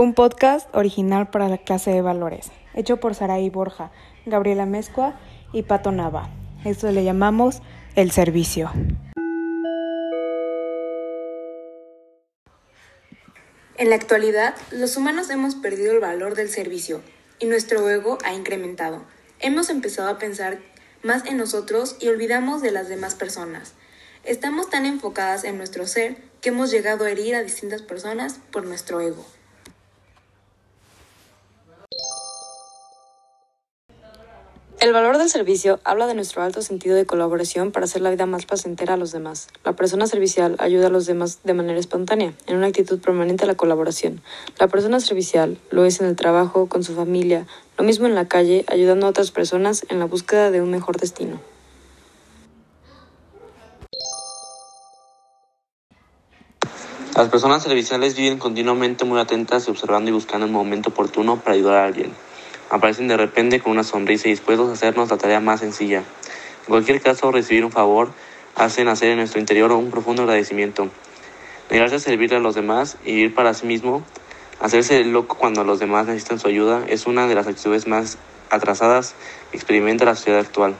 un podcast original para la clase de valores, hecho por Saraí Borja, Gabriela Mezcua y Pato Nava. Esto le llamamos el servicio. En la actualidad, los humanos hemos perdido el valor del servicio y nuestro ego ha incrementado. Hemos empezado a pensar más en nosotros y olvidamos de las demás personas. Estamos tan enfocadas en nuestro ser que hemos llegado a herir a distintas personas por nuestro ego. El valor del servicio habla de nuestro alto sentido de colaboración para hacer la vida más placentera a los demás. La persona servicial ayuda a los demás de manera espontánea, en una actitud permanente a la colaboración. La persona servicial lo es en el trabajo, con su familia, lo mismo en la calle, ayudando a otras personas en la búsqueda de un mejor destino. Las personas serviciales viven continuamente muy atentas observando y buscando el momento oportuno para ayudar a alguien aparecen de repente con una sonrisa y dispuestos a hacernos la tarea más sencilla. En cualquier caso, recibir un favor hace nacer en nuestro interior un profundo agradecimiento. Negarse a servirle a los demás y vivir para sí mismo, hacerse loco cuando los demás necesitan su ayuda, es una de las actitudes más atrasadas que experimenta la sociedad actual.